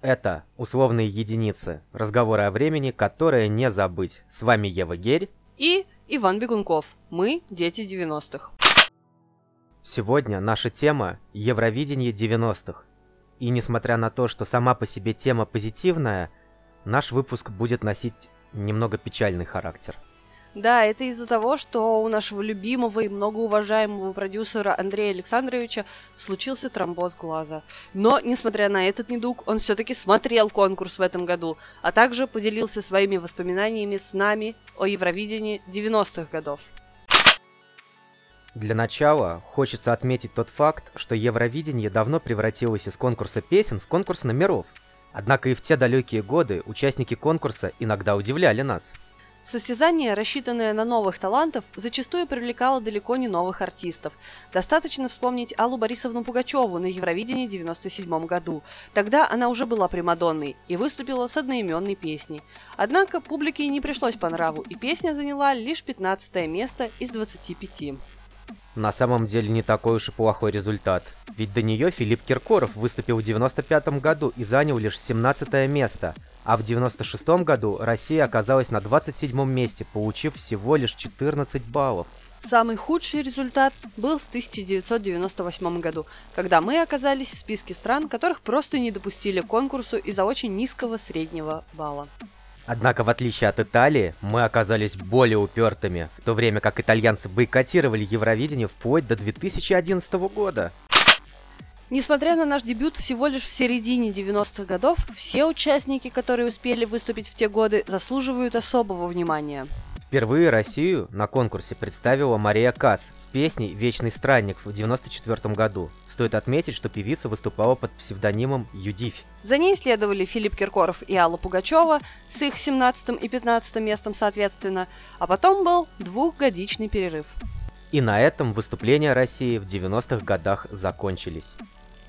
Это условные единицы, разговоры о времени, которые не забыть. С вами Ева Герь и Иван Бегунков. Мы – дети 90-х. Сегодня наша тема – Евровидение 90-х. И несмотря на то, что сама по себе тема позитивная, наш выпуск будет носить немного печальный характер – да, это из-за того, что у нашего любимого и многоуважаемого продюсера Андрея Александровича случился тромбоз глаза. Но, несмотря на этот недуг, он все-таки смотрел конкурс в этом году, а также поделился своими воспоминаниями с нами о Евровидении 90-х годов. Для начала хочется отметить тот факт, что Евровидение давно превратилось из конкурса песен в конкурс номеров. Однако и в те далекие годы участники конкурса иногда удивляли нас – Состязание, рассчитанное на новых талантов, зачастую привлекало далеко не новых артистов. Достаточно вспомнить Аллу Борисовну Пугачеву на Евровидении в 1997 году. Тогда она уже была Примадонной и выступила с одноименной песней. Однако публике не пришлось по нраву, и песня заняла лишь 15 место из 25. На самом деле не такой уж и плохой результат. Ведь до нее Филипп Киркоров выступил в 95 году и занял лишь 17 место, а в 96 году Россия оказалась на 27 месте, получив всего лишь 14 баллов. Самый худший результат был в 1998 году, когда мы оказались в списке стран, которых просто не допустили к конкурсу из-за очень низкого среднего балла. Однако, в отличие от Италии, мы оказались более упертыми, в то время как итальянцы бойкотировали Евровидение вплоть до 2011 года. Несмотря на наш дебют всего лишь в середине 90-х годов, все участники, которые успели выступить в те годы, заслуживают особого внимания. Впервые Россию на конкурсе представила Мария Кац с песней «Вечный странник» в 1994 году. Стоит отметить, что певица выступала под псевдонимом Юдифь. За ней следовали Филипп Киркоров и Алла Пугачева с их 17 и 15 местом соответственно, а потом был двухгодичный перерыв. И на этом выступления России в 90-х годах закончились.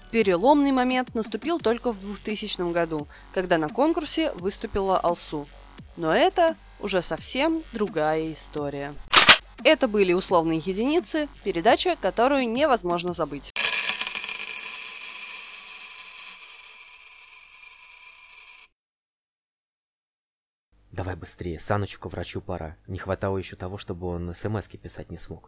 Переломный момент наступил только в 2000 году, когда на конкурсе выступила Алсу. Но это уже совсем другая история. Это были условные единицы, передача, которую невозможно забыть. Давай быстрее, Саночку врачу пора. Не хватало еще того, чтобы он смс писать не смог.